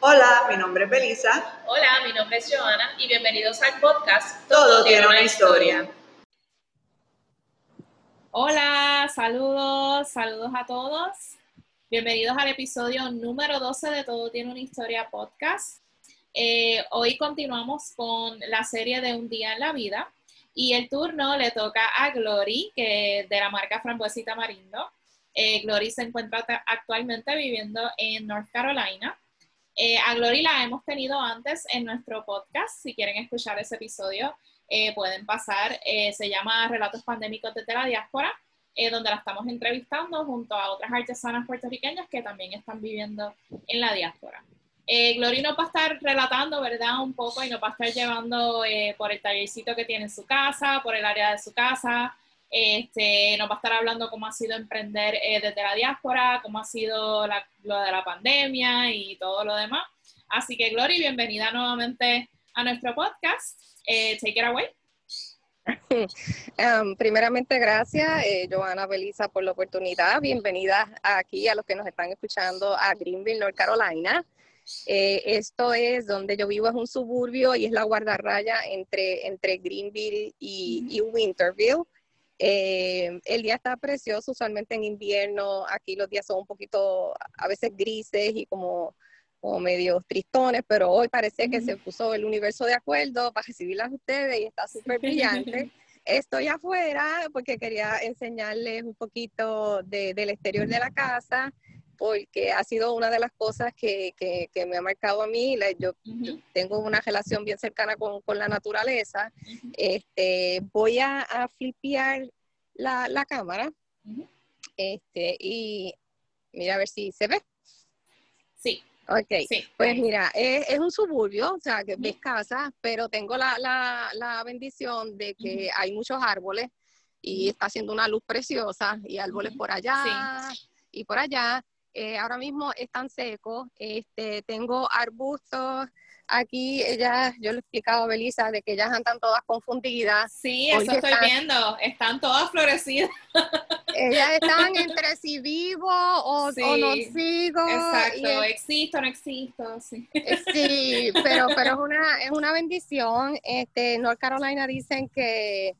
Hola, mi nombre es Belisa. Hola, mi nombre es Joana y bienvenidos al podcast Todo, tiene una historia. Hola, saludos, saludos a todos. Bienvenidos al episodio número 12 de Todo tiene una historia podcast. Eh, hoy continuamos con la serie de Un día en la vida y el turno le toca a Glory, que de la marca Frambuesita Marindo. Eh, Glory se encuentra actualmente viviendo en North Carolina. Eh, a Glory la hemos tenido antes en nuestro podcast. Si quieren escuchar ese episodio, eh, pueden pasar. Eh, se llama Relatos Pandémicos desde la Diáspora, donde la estamos entrevistando junto a otras artesanas puertorriqueñas que también están viviendo en la diáspora. Glory nos va a estar relatando, ¿verdad? Un poco y nos va a estar llevando por el tallercito que tiene en su casa, por el área de su casa, este, nos va a estar hablando cómo ha sido emprender eh, desde la diáspora, cómo ha sido lo de la pandemia y todo lo demás. Así que, Glory, bienvenida nuevamente a nuestro podcast. Eh, take it away. Um, primeramente, gracias, eh, Joana Belisa, por la oportunidad. Bienvenida aquí a los que nos están escuchando a Greenville, North Carolina. esto es donde yo vivo, es un suburbio y es la guardarraya entre, entre Greenville y, y Winterville. Eh, el día está precioso, usualmente en invierno, aquí los días son un poquito a veces grises y como, como medio tristones, pero hoy parece que se puso el universo de acuerdo para recibirlas a ustedes y está súper brillante. Estoy afuera porque quería enseñarles un poquito del exterior de la casa, porque ha sido una de las cosas que, que, me ha marcado a mí. yo, tengo una relación bien cercana con, con la naturaleza. este, voy a, a flipear la, la cámara este, y mira a ver si se ve. Sí. Ok, sí, pues mira, es, un suburbio, o sea, que ves casa, pero tengo la, la, la bendición de que hay muchos árboles y está haciendo una luz preciosa y árboles por allá y por allá. Eh, ahora mismo están secos. Este, tengo arbustos. Aquí ellas, yo le he explicado a Belisa de que ellas andan todas confundidas. Sí, eso estoy viendo. Están todas florecidas. Ellas están entre si vivo o, no sigo. Exacto, existo, no existo. Sí, eh, sí pero, pero es, una, es una bendición. Este, North Carolina dicen que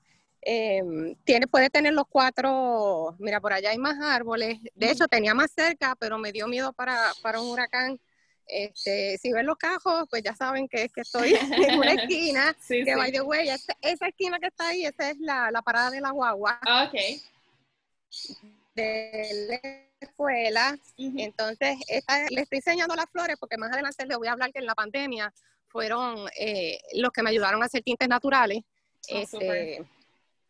eh, tiene, puede tener los cuatro, mira, por allá hay más árboles. De hecho, tenía más cerca, pero me dio miedo para, para un huracán. Este, si ven los cajos, pues ya saben que es que estoy en una esquina, que va de huella. Esa, esquina que está ahí, esa es la, la parada de la guagua. Ah, ok. De la escuela. Entonces, esta, le estoy enseñando las flores porque más adelante les voy a hablar que en la pandemia fueron eh, los que me ayudaron a hacer tintes naturales. Oh, este,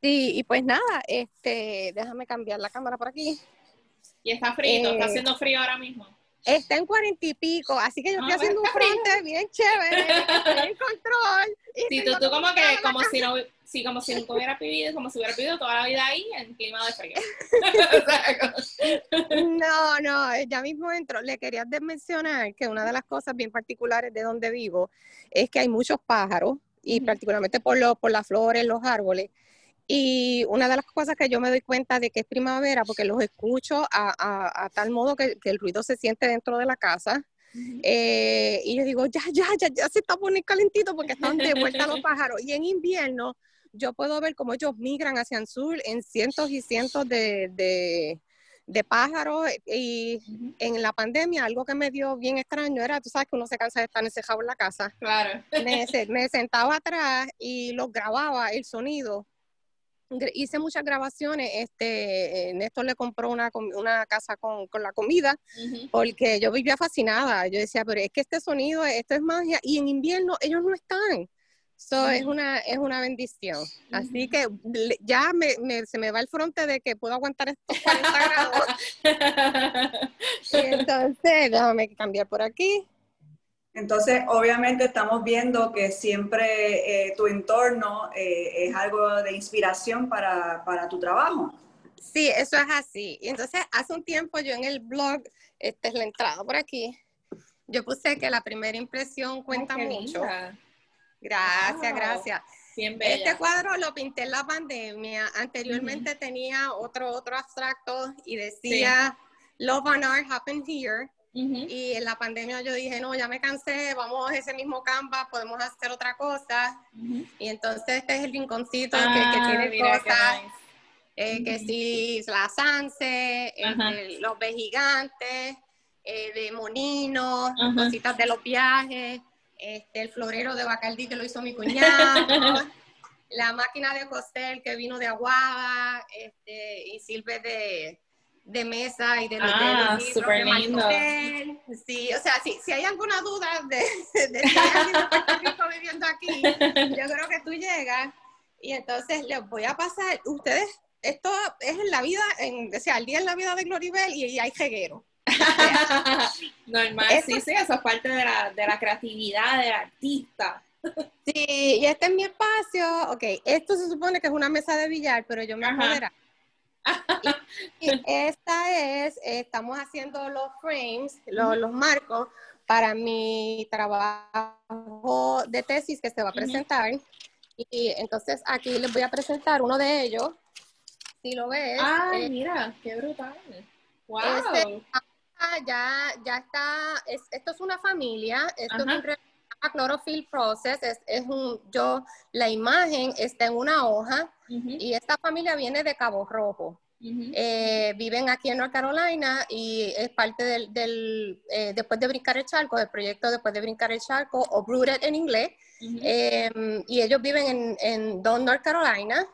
Sí, y pues nada, este, déjame cambiar la cámara por aquí. Y está frío, está eh, haciendo frío ahora mismo. Está en cuarenta y pico, así que yo estoy ah, haciendo un frente bien chévere, en control. Sí, tú, tú como que, como si no, sí, como si nunca hubiera vivido, como si hubiera vivido toda la vida ahí en clima de frío. no, no, ya mismo entro. Le quería mencionar que una de las cosas bien particulares de donde vivo es que hay muchos pájaros, y particularmente por, lo, por las flores, los árboles, y una de las cosas que yo me doy cuenta de que es primavera, porque los escucho a, tal modo que, el ruido se siente dentro de la casa. Eh, y yo digo, ya, ya, ya, ya se está poniendo calentito porque están de vuelta los pájaros. Y en invierno yo puedo ver cómo ellos migran hacia el sur en cientos y cientos de, pájaros. Y en la pandemia, algo que me dio bien extraño era, tú sabes que uno se cansa de estar encerrado en la casa. Claro. Me, me sentaba atrás y los grababa el sonido hice muchas grabaciones. Este, Néstor le compró una, una casa con, con la comida porque yo vivía fascinada. Yo decía, pero es que este sonido, esto es magia. Y en invierno ellos no están. So, es, una, es una bendición. Así que ya me, se me va el fronte de que puedo aguantar estos 40 grados. entonces, déjame cambiar por aquí. Entonces, obviamente estamos viendo que siempre eh, tu entorno eh, es algo de inspiración para, tu trabajo. Sí, eso es así. Y entonces, hace un tiempo yo en el blog, esta es la entrada por aquí, yo puse que la primera impresión cuenta mucho. Gracias, gracias. Este cuadro lo pinté en la pandemia. Anteriormente tenía otro, otro abstracto y decía Love on Art Happened Here Y en la pandemia yo dije, no, ya me cansé, vamos a ese mismo Canva, podemos hacer otra cosa. Y entonces este es el rinconcito que, ah, tiene cosas, eh, que sí, la Sanse, este, los vejigantes, eh, de Monino, cositas de los viajes, este, el florero de Bacardí que lo hizo mi cuñado. la máquina de coser que vino de Aguada este, y sirve de, de mesa y de los ah, súper lindo. Sí, o sea, si, si hay alguna duda de, de, si hay de Puerto Rico viviendo aquí, yo creo que tú llegas y entonces les voy a pasar, ustedes, esto es en la vida, en, o sea, el día en la vida de Gloribel y, y hay jeguero. Normal, sí, sí, eso es parte de la, de la creatividad del artista. Sí, y este es mi espacio. Ok, esto se supone que es una mesa de billar, pero yo me apodera. Y, esta es, estamos haciendo los frames, los, marcos para mi trabajo de tesis que se va a presentar. Y entonces aquí les voy a presentar uno de ellos. Si lo ves. Ay, eh, mira, qué brutal. Wow. Este, ya, ya está, esto es una familia, esto es un chlorophyll process, es, un, yo, la imagen está en una hoja y esta familia viene de Cabo Rojo. Eh, viven aquí en North Carolina y es parte del, eh, después de brincar el charco, del proyecto después de brincar el charco, o Rooted en inglés, em, y ellos viven en, en Don, North Carolina,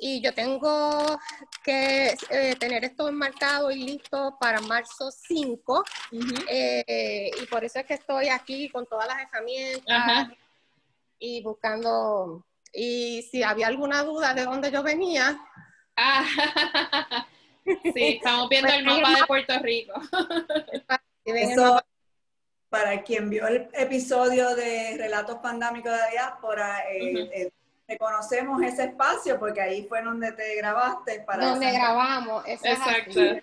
y yo tengo que eh, tener esto enmarcado y listo para marzo 5, y por eso es que estoy aquí con todas las herramientas y buscando, y si había alguna duda de dónde yo venía, sí, estamos viendo el mapa de Puerto Rico. Eso, para quien vio el episodio de Relatos Pandámicos de la Diáspora, eh, eh, reconocemos ese espacio porque ahí fue donde te grabaste. Para donde grabamos, Exacto. Es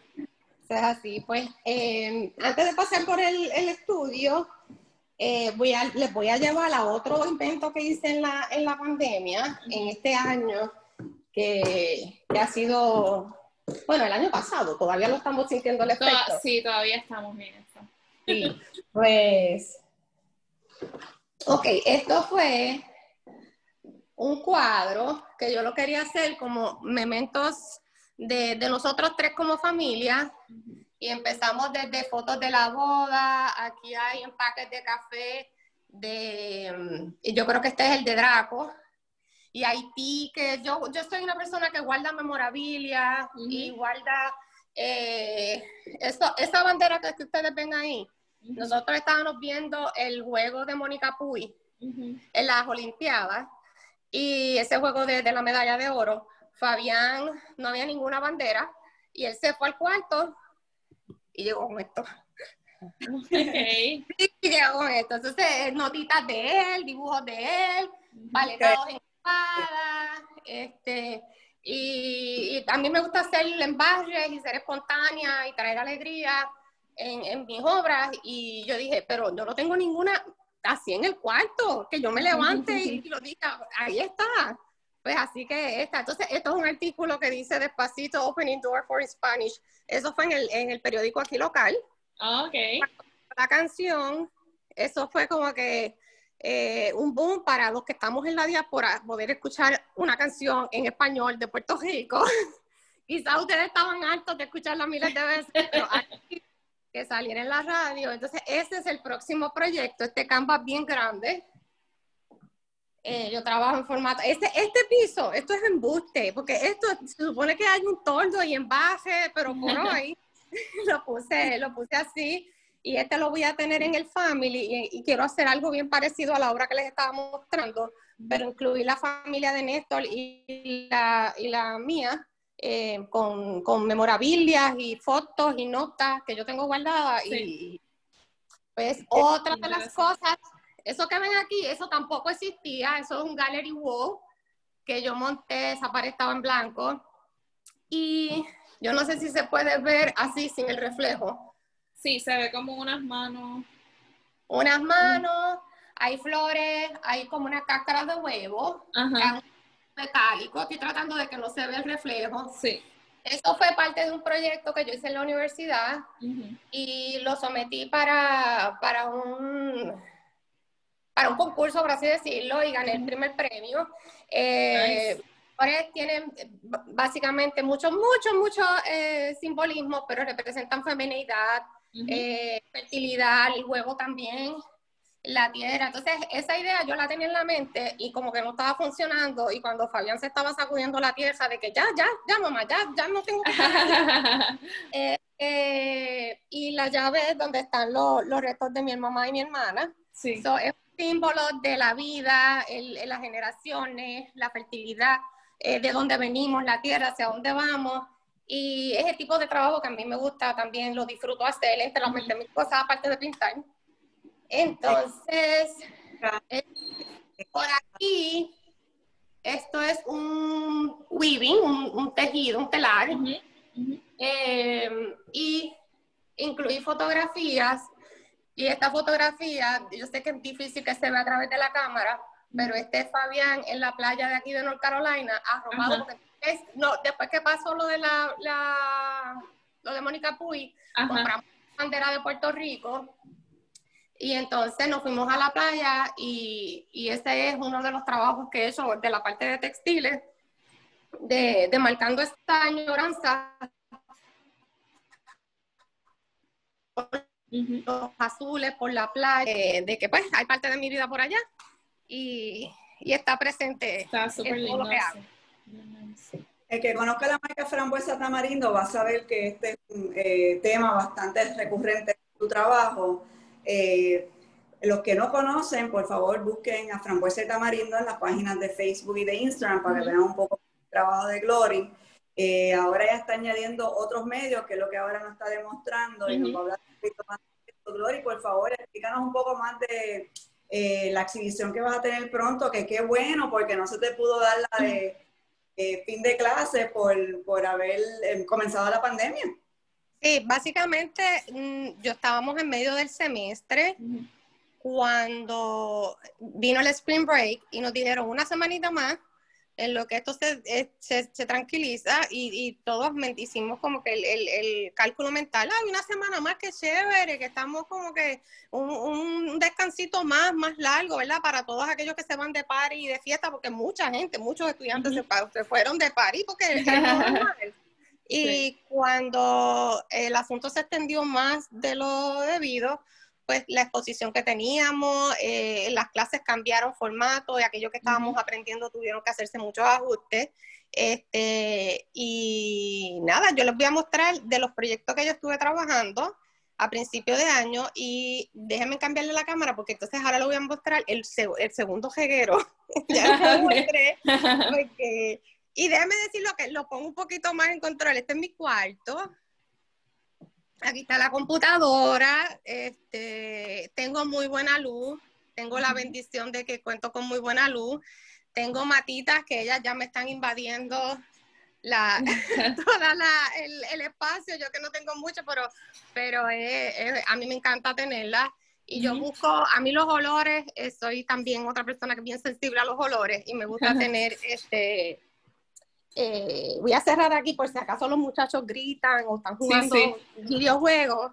es así. Pues eh, antes de pasar por el, estudio, voy a, les voy a llevar a otro invento que hice en la, en la pandemia, en este año, que, ha sido, bueno, el año pasado, todavía lo estamos sintiendo el efecto. Sí, todavía estamos bien eso. Sí, pues, ok, esto fue un cuadro que yo lo quería hacer como mementos de, de nosotros tres como familia. Y empezamos desde fotos de la boda, aquí hay empaques de café de, y yo creo que este es el de Draco, y Haití, que yo, yo soy una persona que guarda memorabilia y guarda eh, esa bandera que ustedes ven ahí. Nosotros estábamos viendo el juego de Mónica Puy en las Olimpiadas y ese juego de, la medalla de oro. Fabián no había ninguna bandera y él se fue al cuarto y llegó con esto. Okay. y llegó con esto. Entonces, notitas de él, dibujos de él, paletados en este, y, a mí me gusta hacer embarres y ser espontánea y traer alegría en, en, mis obras. Y yo dije, pero yo no tengo ninguna así en el cuarto, que yo me levante y, lo diga, ahí está. Pues así que esta. Entonces, esto es un artículo que dice despacito, Opening Door for Spanish. Eso fue en el, en el periódico aquí local. Ah, ok. La canción, eso fue como que eh, un boom para los que estamos en la diáspora poder escuchar una canción en español de Puerto Rico. Quizás ustedes estaban hartos de escucharla miles de veces, pero aquí que saliera en la radio. Entonces, ese es el próximo proyecto, este canvas bien grande. Eh, yo trabajo en formato. Este, este piso, esto es embuste, porque esto se supone que hay un tordo y envase, pero por hoy lo puse, lo puse así y este lo voy a tener en el Family y, quiero hacer algo bien parecido a la obra que les estaba mostrando, pero incluir la familia de Néstor y la, y la mía eh, con, con, memorabilias y fotos y notas que yo tengo guardadas. Y pues otra de las cosas, eso que ven aquí, eso tampoco existía, eso es un gallery wall que yo monté, esa pared estaba en blanco. Y yo no sé si se puede ver así sin el reflejo Sí, se ve como unas manos. Unas manos, hay flores, hay como una cáscara de huevo. Ajá. Metálico, estoy tratando de que no se vea el reflejo. Sí. Eso fue parte de un proyecto que yo hice en la universidad y lo sometí para, para, un, para un concurso, por así decirlo, y gané el primer premio. Eh, tienen básicamente mucho, mucho, mucho eh, simbolismo, pero representan feminidad, eh, fertilidad, el huevo también la tierra. Entonces, esa idea yo la tenía en la mente y como que no estaba funcionando. Y cuando Fabián se estaba sacudiendo la tierra de que ya, ya, ya, mamá, ya, ya no tengo que eh, eh, Y la llave es donde están los, los restos de mi mamá y mi hermana. Sí. es un símbolo de la vida, el, las generaciones, la fertilidad, eh, de dónde venimos, la tierra, hacia dónde vamos. Y ese tipo de trabajo que a mí me gusta también, lo disfruto hacer, entre las mil cosas, aparte de pintar. Entonces, eh, por aquí, esto es un weaving, un, tejido, un telar. Eh, y incluí fotografías. Y esta fotografía, yo sé que es difícil que se vea a través de la cámara, pero este es Fabián en la playa de aquí de North Carolina, arrobado. no, después que pasó lo de la, la lo de Mónica Puy, compramos bandera de Puerto Rico y entonces nos fuimos a la playa y, y ese es uno de los trabajos que he hecho de la parte de textiles, de, de marcando esta añoranza. Los azules por la playa, eh, de que pues hay parte de mi vida por allá y, y está presente. Está súper lindo. El que conozca la marca Frambuesa Tamarindo va a saber que este es un eh, tema bastante recurrente en tu trabajo eh, los que no conocen, por favor, busquen a Frambuesa y Tamarindo en las páginas de Facebook y de Instagram para que vean un poco el trabajo de Glory. Eh, ahora ya está añadiendo otros medios, que es lo que ahora nos está demostrando, y nos va a hablar un poquito más de esto. Glory, por favor, explícanos un poco más de eh, la exhibición que vas a tener pronto, que qué bueno, porque no se te pudo dar la de fin de clase por, por haber comenzado la pandemia. Sí, básicamente mm, yo estábamos en medio del semestre cuando vino el spring break y nos dijeron una semanita más en lo que esto se, eh, se, tranquiliza y, todos hicimos como que el, cálculo mental, hay una semana más que chévere, que estamos como que un, descansito más, más largo, ¿verdad? Para todos aquellos que se van de party y de fiesta, porque mucha gente, muchos estudiantes se, fueron de party porque es normal. Y cuando el asunto se extendió más de lo debido, pues la exposición que teníamos, eh, las clases cambiaron formato y aquello que estábamos aprendiendo tuvieron que hacerse muchos ajustes. Este, y nada, yo les voy a mostrar de los proyectos que yo estuve trabajando a principio de año y déjenme cambiarle la cámara porque entonces ahora le voy a mostrar el, el segundo jeguero. ya lo mostré porque y déjame decirlo que lo pongo un poquito más en control. Este es mi cuarto. Aquí está la computadora. Este, tengo muy buena luz. Tengo la bendición de que cuento con muy buena luz. Tengo matitas que ellas ya me están invadiendo la, toda el, espacio. Yo que no tengo mucho, pero, pero a mí me encanta tenerla. Y yo busco, a mí los olores, eh, soy también otra persona que es bien sensible a los olores y me gusta tener este eh, voy a cerrar aquí por si acaso los muchachos gritan o están jugando videojuegos.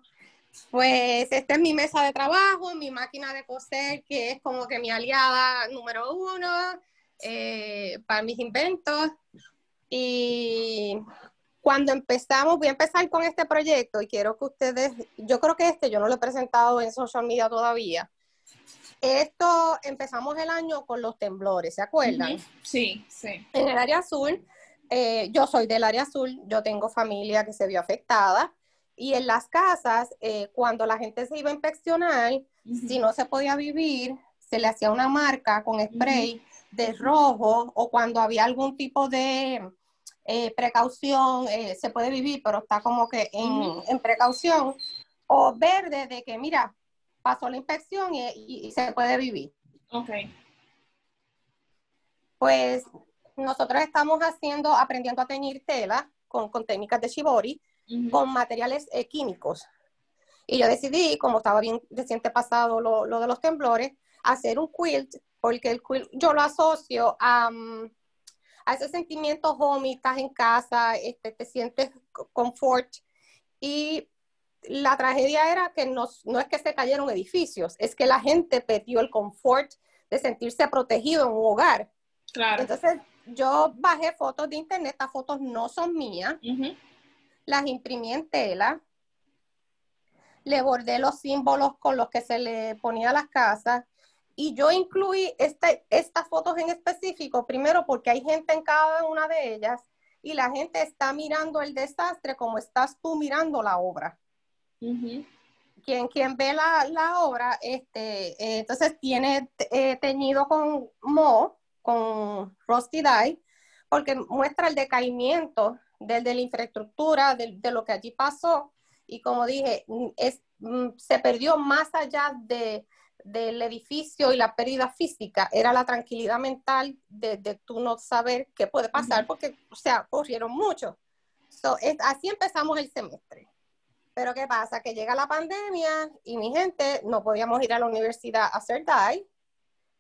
Pues esta es mi mesa de trabajo, mi máquina de coser, que es como que mi aliada número uno eh, para mis inventos. Y cuando empezamos, voy a empezar con este proyecto y quiero que ustedes, yo creo que este yo no lo he presentado en social media todavía. Esto empezamos el año con los temblores, ¿se acuerdan? Sí, sí. En el área azul eh, yo soy del área azul, yo tengo familia que se vio afectada y en las casas, eh, cuando la gente se iba a inspeccionar, si no se podía vivir, se le hacía una marca con spray de rojo o cuando había algún tipo de eh, precaución, se puede vivir, pero está como que en, en, precaución, o verde de que, mira, pasó la inspección y, y se puede vivir. Ok. Pues nosotros estamos haciendo, aprendiendo a teñir tela con, técnicas de shibori, con materiales eh, químicos. Y yo decidí, como estaba bien reciente pasado lo, de los temblores, hacer un quilt, porque el quilt yo lo asocio a, mm, a ese sentimiento home, estás en casa, este, te sientes confort. Y la tragedia era que no, no es que se cayeron edificios, es que la gente perdió el confort de sentirse protegido en un hogar. Claro. Entonces, yo bajé fotos de internet, estas fotos no son mías, las imprimí en tela, le bordé los símbolos con los que se le ponía a las casas. Y yo incluí este, estas fotos en específico, primero porque hay gente en cada una de ellas y la gente está mirando el desastre como estás tú mirando la obra. quien, quien ve la, la obra, este, eh, entonces tiene eh, teñido con mo, con Rusty Dye, porque muestra el decaimiento de, de la infraestructura, de, de, lo que allí pasó. Y como dije, es, mm, se perdió más allá de, del edificio y la pérdida física, era la tranquilidad mental de, de tú no saber qué puede pasar, porque, o sea, corrieron mucho. So, es, así empezamos el semestre. Pero ¿qué pasa? Que llega la pandemia y mi gente no podíamos ir a la universidad a hacer DAI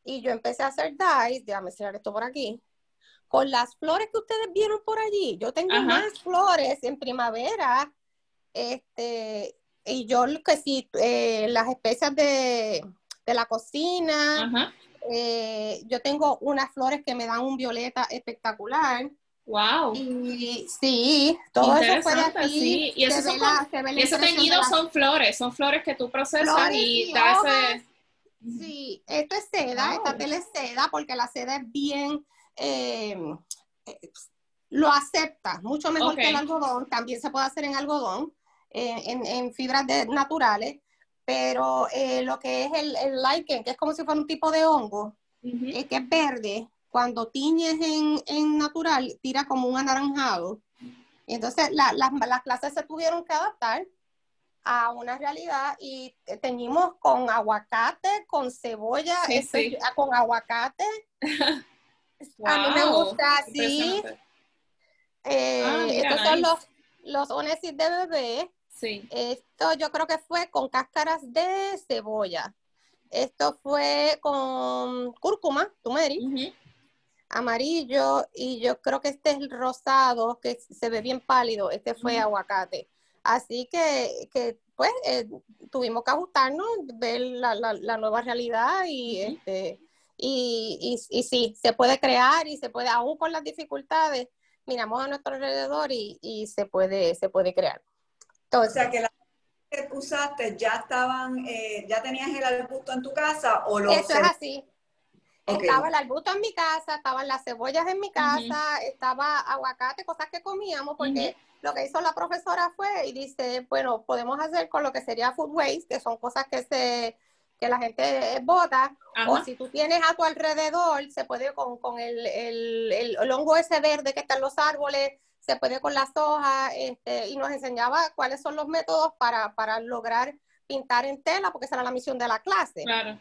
y yo empecé a hacer dyes, déjame cerrar esto por aquí, con las flores que ustedes vieron por allí. Yo tengo más flores en primavera, este, y yo que sí, eh, las especias de, de la cocina, eh, yo tengo unas flores que me dan un violeta espectacular. Wow. Y sí, todo eso fue de aquí. Sí. Y, eso son, y esos teñidos son flores, son flores que tú procesas y, y da ese Sí, esto es seda, esta tela es seda porque la seda es bien, eh, lo acepta mucho mejor que el algodón, también se puede hacer en algodón, eh, en, fibras naturales, pero eh, lo que es el, el, lichen, que es como si fuera un tipo de hongo, que es verde, cuando tiñes en, natural, tira como un anaranjado. Entonces las clases se tuvieron que adaptar a una realidad y teñimos con aguacate, con cebolla, con aguacate. a mí me gusta así. Eh, ah, estos son los, los onesis de bebé. Sí. Esto yo creo que fue con cáscaras de cebolla. Esto fue con cúrcuma, turmeric, amarillo, y yo creo que este es el rosado, que se ve bien pálido. Este fue aguacate. Así que, que pues, eh, tuvimos que ajustarnos, ver la, la, nueva realidad y, este, y, y, sí, se puede crear y se puede, aún con las dificultades, miramos a nuestro alrededor y, y se, puede, se puede crear. Entonces, o sea, que las que usaste ya estaban, eh, ya tenías el arbusto en tu casa o lo Eso es así. Estaba el arbusto en mi casa, estaban las cebollas en mi casa, estaba aguacate, cosas que comíamos, porque lo que hizo la profesora fue y dice, bueno, podemos hacer con lo que sería food waste, que son cosas que se que la gente bota, o si tú tienes a tu alrededor, se puede con, con el, el, el, hongo ese verde que está en los árboles, se puede con las hojas, este, y nos enseñaba cuáles son los métodos para, para lograr pintar en tela, porque esa era la misión de la clase. Claro.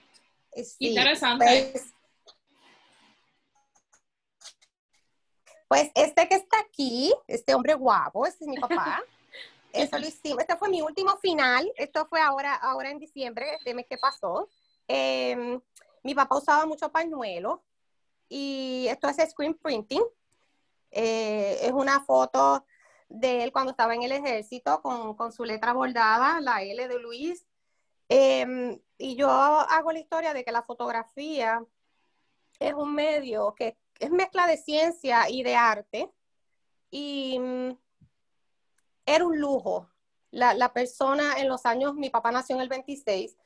Interesante. Pues, Pues este que está aquí, este hombre guapo, este es mi papá. Eso lo hicimos. Este fue mi último final. Esto fue ahora, ahora en diciembre, este mes que pasó. Em, mi papá usaba mucho pañuelo y esto es screen printing. Eh, es una foto de él cuando estaba en el ejército con, con su letra bordada, la L de Luis. Em, y yo hago la historia de que la fotografía es un medio que es mezcla de ciencia y de arte. Y mm, era un lujo. La, persona en los años, mi papá nació en el 26,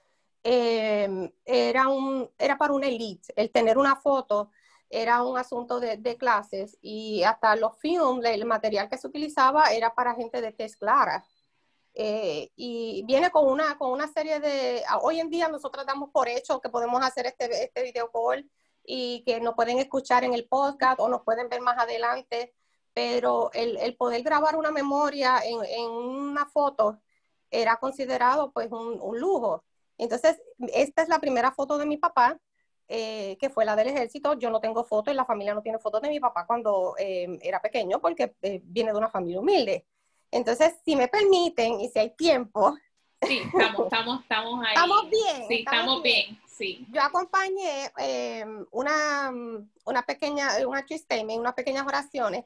em, era, un, era para una elite. El tener una foto era un asunto de, clases y hasta los films, el material que se utilizaba era para gente de tez clara. Eh, y viene con una, con una serie de, hoy en día nosotros damos por hecho que podemos hacer este, este video y que nos pueden escuchar en el podcast o nos pueden ver más adelante, pero el, el poder grabar una memoria en, en, una foto era considerado pues un, un, lujo. Entonces, esta es la primera foto de mi papá, eh, que fue la del ejército. Yo no tengo foto y la familia no tiene fotos de mi papá cuando eh, era pequeño porque eh, viene de una familia humilde. Entonces, si me permiten y si hay tiempo. Sí, estamos, estamos, estamos ahí. Estamos bien. Sí, estamos, bien. Sí. Yo acompañé em, una, una pequeña, un statement, unas pequeñas oraciones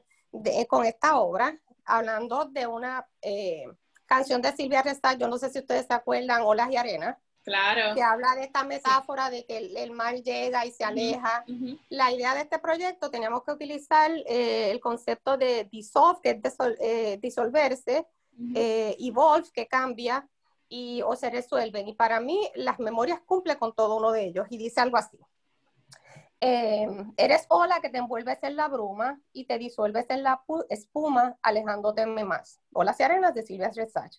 con esta obra, hablando de una eh, canción de Silvia Restal, yo no sé si ustedes se acuerdan, Olas y Arena. Claro. Que habla de esta metáfora de que el, mar llega y se aleja. La idea de este proyecto teníamos que utilizar eh, el concepto de dissolve, que es eh, disolverse, evolve, que cambia, y o se resuelven. Y para mí las memorias cumplen con todo uno de ellos y dice algo así. Eh, eres ola que te envuelves en la bruma y te disuelves en la espuma alejándote más. Olas y arenas de Silvia Resach.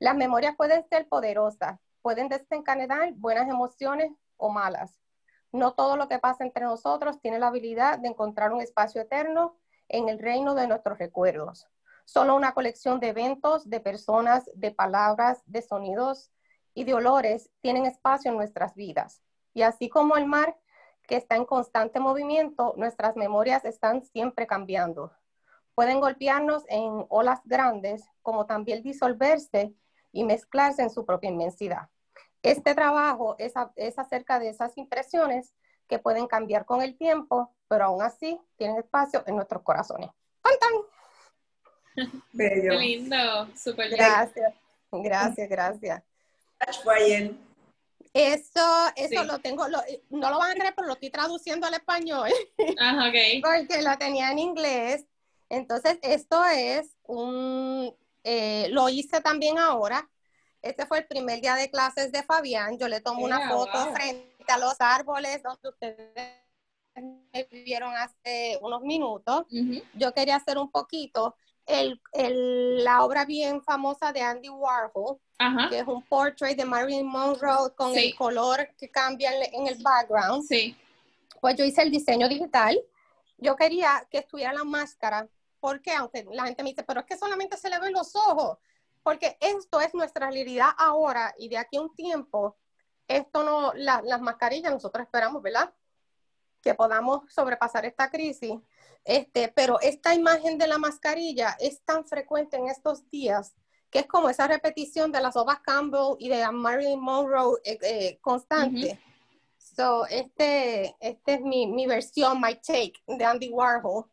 Las memorias pueden ser poderosas, pueden desencadenar buenas emociones o malas. No todo lo que pasa entre nosotros tiene la habilidad de encontrar un espacio eterno en el reino de nuestros recuerdos. Solo una colección de eventos, de personas, de palabras, de sonidos y de olores tienen espacio en nuestras vidas. Y así como el mar, que está en constante movimiento, nuestras memorias están siempre cambiando. Pueden golpearnos en olas grandes, como también disolverse y mezclarse en su propia inmensidad. Este trabajo es, es acerca de esas impresiones que pueden cambiar con el tiempo, pero aún así tienen espacio en nuestros corazones. ¡Tan, Bello. Qué lindo, súper Gracias, gracias, gracias. Eso, eso lo tengo, no lo van a creer, pero lo estoy traduciendo al español. Ajá, ok. Porque lo tenía en inglés. Entonces, esto es un, eh, lo hice también ahora. Este fue el primer día de clases de Fabián. Yo le tomo una foto frente a los árboles donde ustedes me vieron hace unos minutos. Yo quería hacer un poquito el, la obra bien famosa de Andy Warhol, que es un portrait de Marilyn Monroe con el color que cambia en, el background. Sí. Pues yo hice el diseño digital. Yo quería que estuviera la máscara, porque aunque la gente me dice, pero es que solamente se le ven los ojos, porque esto es nuestra realidad ahora y de aquí a un tiempo, esto no, las mascarillas nosotros esperamos, ¿verdad? Que podamos sobrepasar esta crisis este, pero esta imagen de la mascarilla es tan frecuente en estos días que es como esa repetición de las obras Campbell y de Marilyn Monroe eh, eh, constante. So, este, este es mi, mi, versión, my take de Andy Warhol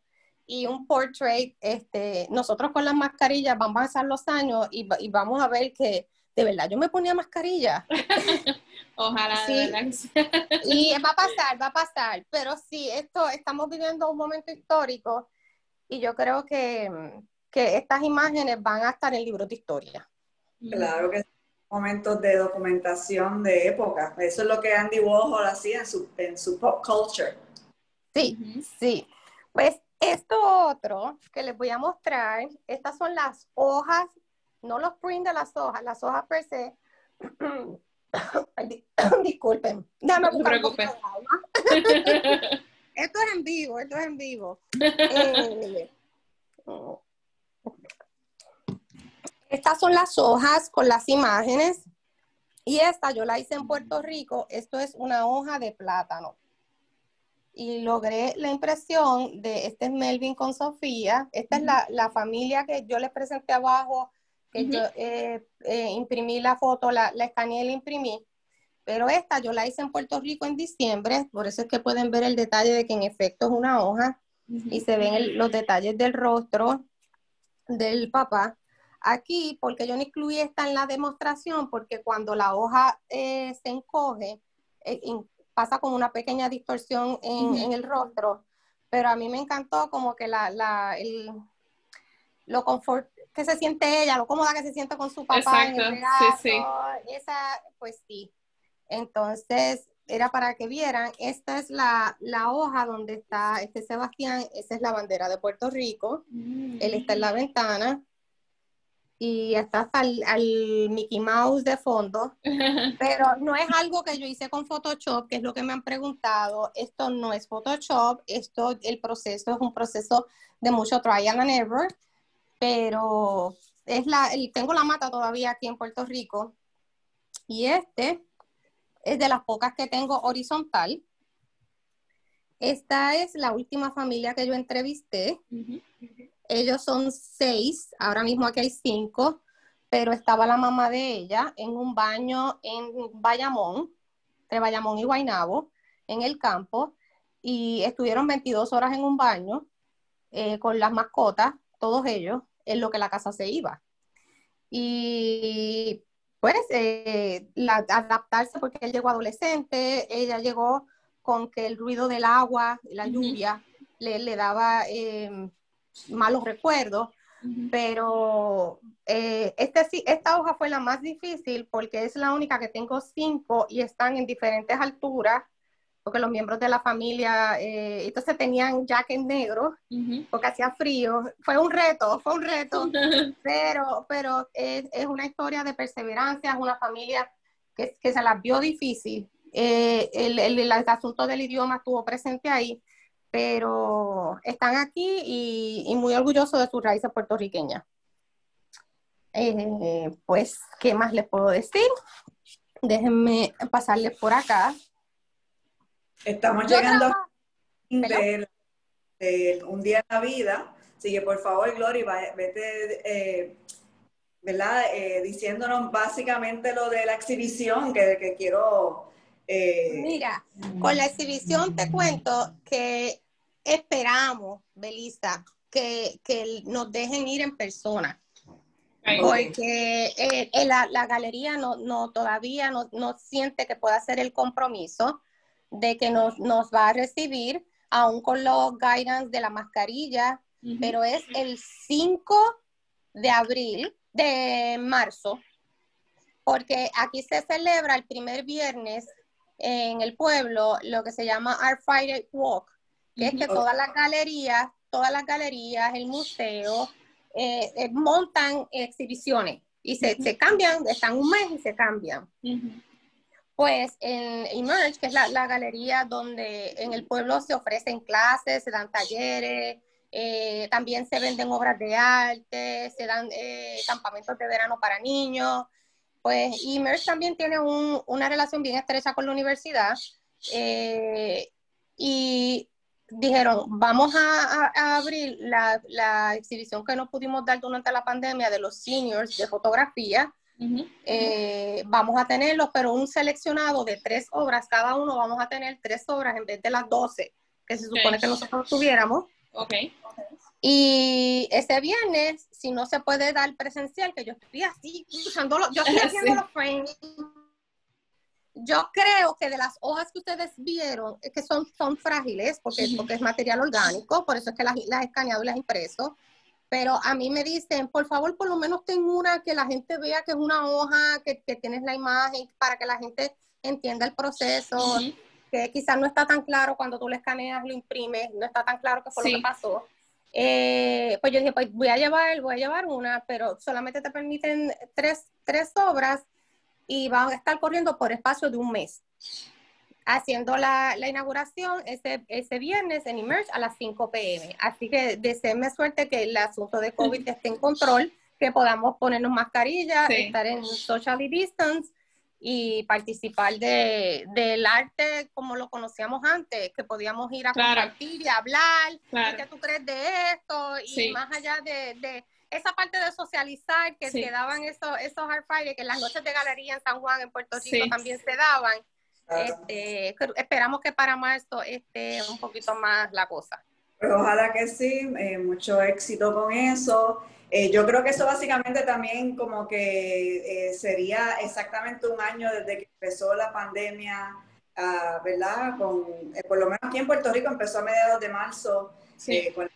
y un portrait. Este, nosotros con las mascarillas vamos a pasar los años y, y vamos a ver que de verdad yo me ponía mascarilla. Ojalá, sí. y va a pasar, va a pasar, pero sí, esto, estamos viviendo un momento histórico y yo creo que, que estas imágenes van a estar en libros de historia. Claro que sí. Momentos de documentación de época. Eso es lo que Andy Warhol hacía en su, en su pop culture. Sí, sí. Pues esto otro que les voy a mostrar, estas son las hojas no los prints de las hojas, las hojas per se. disculpen, déjame no preocupes. esto es en vivo, esto es en vivo. Eh, estas son las hojas con las imágenes. Y esta yo la hice en Puerto Rico. Esto es una hoja de plátano. Y logré la impresión de, este es Melvin con Sofía. Esta es la, la, familia que yo les presenté abajo yo eh, eh, imprimí la foto, la, la escaneé y la imprimí. Pero esta yo la hice en Puerto Rico en diciembre, por eso es que pueden ver el detalle de que en efecto es una hoja y se ven los detalles del rostro del papá. Aquí, porque yo no incluí esta en la demostración, porque cuando la hoja eh, se encoge, pasa como una pequeña distorsión en, en, el rostro, pero a mí me encantó como que la, la el, lo confort, que se siente ella, lo cómoda que se siente con su papá en el sí, sí. esa, pues sí. Entonces, era para que vieran, esta es la, la, hoja donde está este Sebastián, esa es la bandera de Puerto Rico, él está en la ventana y está al, al, Mickey Mouse de fondo, pero no es algo que yo hice con Photoshop, que es lo que me han preguntado, esto no es Photoshop, esto, el proceso es un proceso de mucho trial and error, pero es la, tengo la mata todavía aquí en Puerto Rico y este es de las pocas que tengo horizontal. Esta es la última familia que yo entrevisté. Ellos son seis, ahora mismo aquí hay cinco, pero estaba la mamá de ella en un baño en Bayamón. entre Bayamón y Guaynabo, en el campo, y estuvieron 22 horas en un baño eh, con las mascotas, todos ellos, en lo que la casa se iba. Y pues eh, adaptarse porque él llegó adolescente, ella llegó con que el ruido del agua, la lluvia, le, le, daba eh, malos recuerdos, pero eh, este, esta hoja fue la más difícil porque es la única que tengo cinco y están en diferentes alturas, porque los miembros de la familia, eh, entonces tenían jacket negro, porque hacía frío. Fue un reto, fue un reto, pero, pero es, es, una historia de perseverancia, es una familia que, que se la vio difícil. Eh, el, el, el, asunto del idioma estuvo presente ahí, pero están aquí y, muy orgullosos de sus raíces puertorriqueñas. Eh, pues, ¿qué más les puedo decir? Déjenme pasarles por acá. Estamos llegando a un día en la vida. Así que por favor, Gloria, vete, eh, ¿verdad? Eh, diciéndonos básicamente lo de la exhibición que, que quiero. Mira, con la exhibición te cuento que esperamos, Belisa, que, que nos dejen ir en persona. Porque eh, eh, la, la, galería no, no todavía no, no, siente que pueda hacer el compromiso de que nos, nos va a recibir, aún con los guidance de la mascarilla, pero es el 5 de abril, de marzo, porque aquí se celebra el primer viernes en el pueblo lo que se llama Art Friday Walk, que es que todas las galerías, todas las galerías, el museo, eh, eh, montan exhibiciones y se, se, cambian, están un mes y se cambian. Pues en Emerge, que es la, la, galería donde en el pueblo se ofrecen clases, se dan talleres, eh, también se venden obras de arte, se dan campamentos de verano para niños. Pues Emerge también tiene un, una relación bien estrecha con la universidad. y dijeron, vamos a, abrir la, exhibición que no pudimos dar durante la pandemia de los seniors de fotografía. Eh, vamos a tenerlos, pero un seleccionado de tres obras, cada uno vamos a tener tres obras en vez de las doce que se supone que nosotros tuviéramos. Ok. Y ese viernes, si no se puede dar presencial, que yo estoy así, usándolo, yo estoy haciendo los frames yo creo que de las hojas que ustedes vieron, que son, son frágiles, porque, porque es material orgánico, por eso es que las, las he escaneado y las he impreso, pero a mí me dicen, por favor, por lo menos ten una que la gente vea que es una hoja, que, que tienes la imagen, para que la gente entienda el proceso, que quizás no está tan claro cuando tú lo escaneas, lo imprimes, no está tan claro qué fue lo que pasó. Eh, pues yo dije, pues voy a llevar, voy a llevar una, pero solamente te permiten tres, tres obras y van a estar corriendo por espacio de un mes, haciendo la, la inauguración ese, ese, viernes en Emerge a las 5 pm. Así que deseenme suerte que el asunto de COVID esté en control, que podamos ponernos mascarillas, estar en socially distance y participar de, del arte como lo conocíamos antes, que podíamos ir a compartir y hablar, ¿qué tú crees de esto? Y más allá de esa parte de socializar que se daban esos, esos Art Friday, que las noches de galería en San Juan, en Puerto Rico, también se daban. Este, esperamos que para marzo esté un poquito más la cosa. Pues ojalá que sí, eh, mucho éxito con eso. Eh, yo creo que eso básicamente también como que eh, sería exactamente un año desde que empezó la pandemia, uh, ¿verdad? Con, por lo menos aquí en Puerto Rico empezó a mediados de marzo sí. con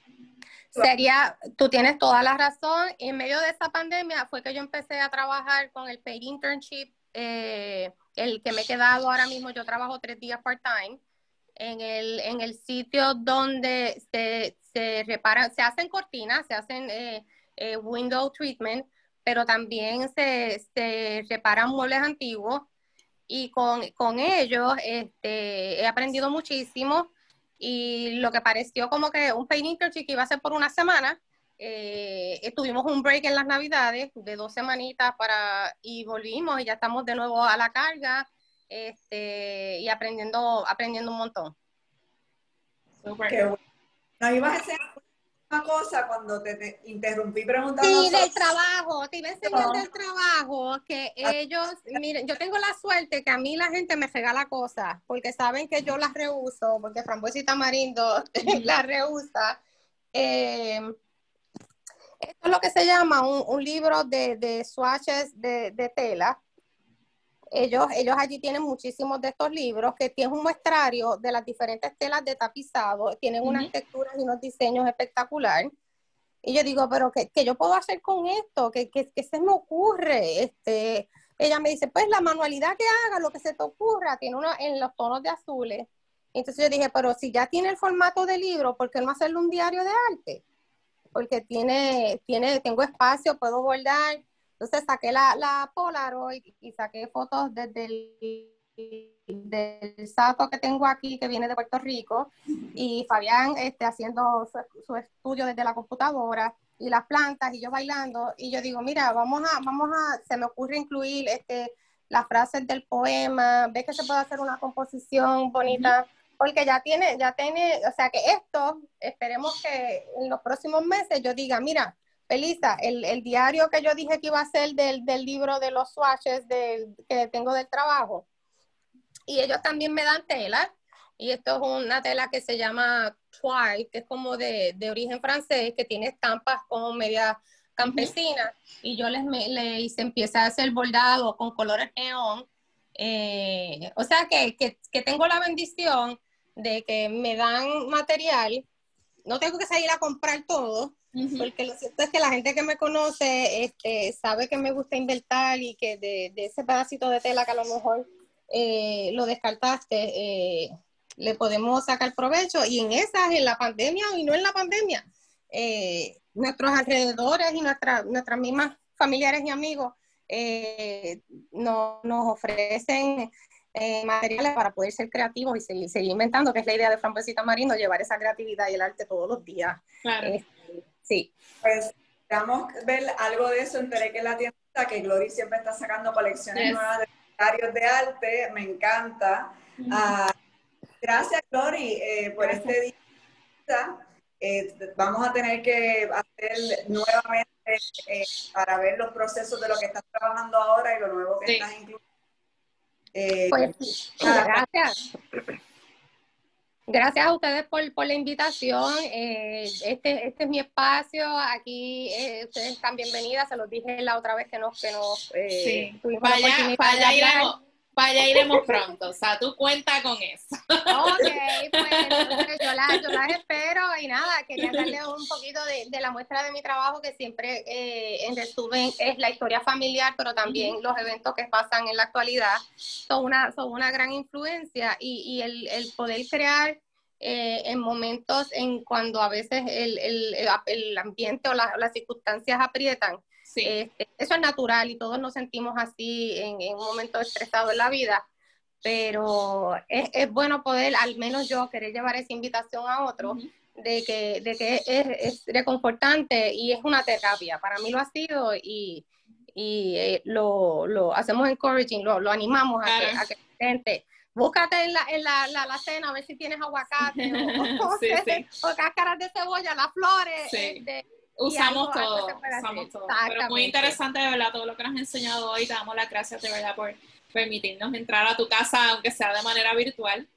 Sería, tú tienes toda la razón. En medio de esta pandemia fue que yo empecé a trabajar con el paid internship, el que me he quedado ahora mismo. Yo trabajo tres días part-time en el, en el sitio donde se, se reparan, se hacen cortinas, se hacen eh, eh, window treatment, pero también se, se reparan muebles antiguos. Y con, con ellos este, he aprendido muchísimo y lo que pareció como que un painting que iba a ser por una semana, eh, tuvimos un break en las navidades de dos semanitas para y volvimos y ya estamos de nuevo a la carga este, y aprendiendo aprendiendo un montón. Super. No, ibas a hacer una cosa cuando te, interrumpí preguntando. Sí, del trabajo, te iba a enseñar del trabajo, que ah. ellos, miren, yo tengo la suerte que a mí la gente me regala cosas, porque saben que yo las reuso, porque Frambuesita Marindo las reusa. Eh, esto es lo que se llama un, libro de, de swatches de, de tela ellos, ellos allí tienen muchísimos de estos libros que tienen un muestrario de las diferentes telas de tapizado, tienen unas texturas y unos diseños espectaculares. Y yo digo, pero ¿qué, yo puedo hacer con esto? ¿Qué, qué, se me ocurre? Este, ella me dice, pues la manualidad que haga, lo que se te ocurra, tiene uno en los tonos de azules. Entonces yo dije, pero si ya tiene el formato de libro, ¿por qué no hacerle un diario de arte? Porque tiene, tiene, tengo espacio, puedo bordar, entonces saqué la, la Polaroid y saqué fotos desde el del que tengo aquí, que viene de Puerto Rico, y Fabián este, haciendo su, estudio desde la computadora, y las plantas, y yo bailando, y yo digo, mira, vamos a, vamos a, se me ocurre incluir este, las frases del poema, ve que se puede hacer una composición bonita, porque ya tiene, ya tiene, o sea que esto, esperemos que en los próximos meses yo diga, mira, Felisa, el, el, diario que yo dije que iba a ser del, del libro de los swatches del, que tengo del trabajo, y ellos también me dan tela, y esto es una tela que se llama Twill, que es como de, de origen francés, que tiene estampas como media campesina, y yo les le hice, empieza a hacer bordado con colores neón, eh, o sea que, que, que tengo la bendición de que me dan material, no tengo que salir a comprar todo, porque lo cierto es que la gente que me conoce este, sabe que me gusta inventar y que de, ese pedacito de tela que a lo mejor eh, lo descartaste, eh, le podemos sacar provecho. Y en esas, en la pandemia y no en la pandemia, eh, nuestros alrededores y nuestras mismas familiares y amigos nos ofrecen materiales para poder ser creativos y seguir, inventando, que es la idea de Frambuesita Marino, llevar esa creatividad y el arte todos los días. Claro. Sí. Pues vamos a ver algo de eso. Enteré que la tienda, que Glory siempre está sacando colecciones nuevas de diarios de arte. Me encanta. Ah, gracias, Glory, eh, por este día. Eh, vamos a tener que hacer nuevamente eh, para ver los procesos de lo que estás trabajando ahora y lo nuevo que estás incluyendo. Pues, gracias. Gracias a ustedes por, la invitación. Eh, este, este es mi espacio. Aquí eh, ustedes están bienvenidas. Se los dije la otra vez que nos, que nos eh, sí. vaya, iremos, vaya, iremos pronto. O sea, tú cuenta con eso. Ok, pues yo las, yo las espero. Y nada, quería darle un poquito de, la muestra de mi trabajo, que siempre en resumen es la historia familiar, pero también los eventos que pasan en la actualidad son una, son una gran influencia. Y, y el, el poder crear eh, en momentos en cuando a veces el, el, el ambiente o las circunstancias aprietan. Este, eso es natural y todos nos sentimos así en, un momento estresado en la vida, pero es, es, bueno poder, al menos yo, querer llevar esa invitación a otros. De que, de que es, es, reconfortante y es una terapia. Para mí lo ha sido y, y eh, lo, lo, hacemos encouraging, lo, lo animamos a, que, a que gente búscate en la, en la, la, cena a ver si tienes aguacate o, cáscaras de cebolla, las flores. Este, usamos todo, usamos todo. Pero muy interesante de verdad todo lo que nos has enseñado hoy. Te damos las gracias de verdad por permitirnos entrar a tu casa, aunque sea de manera virtual.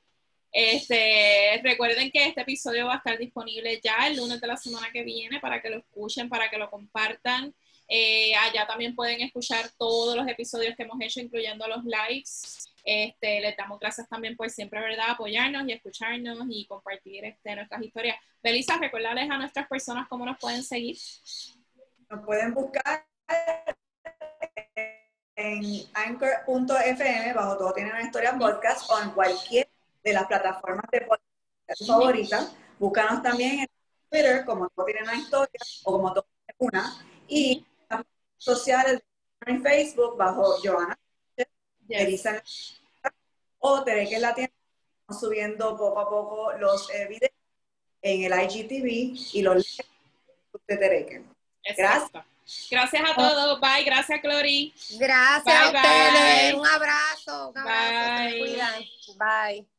Este, recuerden que este episodio va a estar disponible ya el lunes de la semana que viene para que lo escuchen, para que lo compartan. Eh, allá también pueden escuchar todos los episodios que hemos hecho, incluyendo los likes. Este, les damos gracias también por siempre, ¿verdad?, apoyarnos y escucharnos y compartir este, nuestras historias. Belisa, recordarles a nuestras personas cómo nos pueden seguir. Nos pueden buscar en anchor.fm, bajo todo tiene una historia podcast, o en cualquier de las plataformas de podcast favoritas. Búscanos también en Twitter, como todo tiene una historia, o como todo tiene una, y en las sociales en Facebook, bajo Joana o que es la tienda, estamos subiendo poco a poco los eh, videos en el IGTV y los de Tereke. Gracias. Gracias a todos. Bye. Gracias, Clori. Gracias a ustedes. Un abrazo. Un abrazo. Bye. Bye.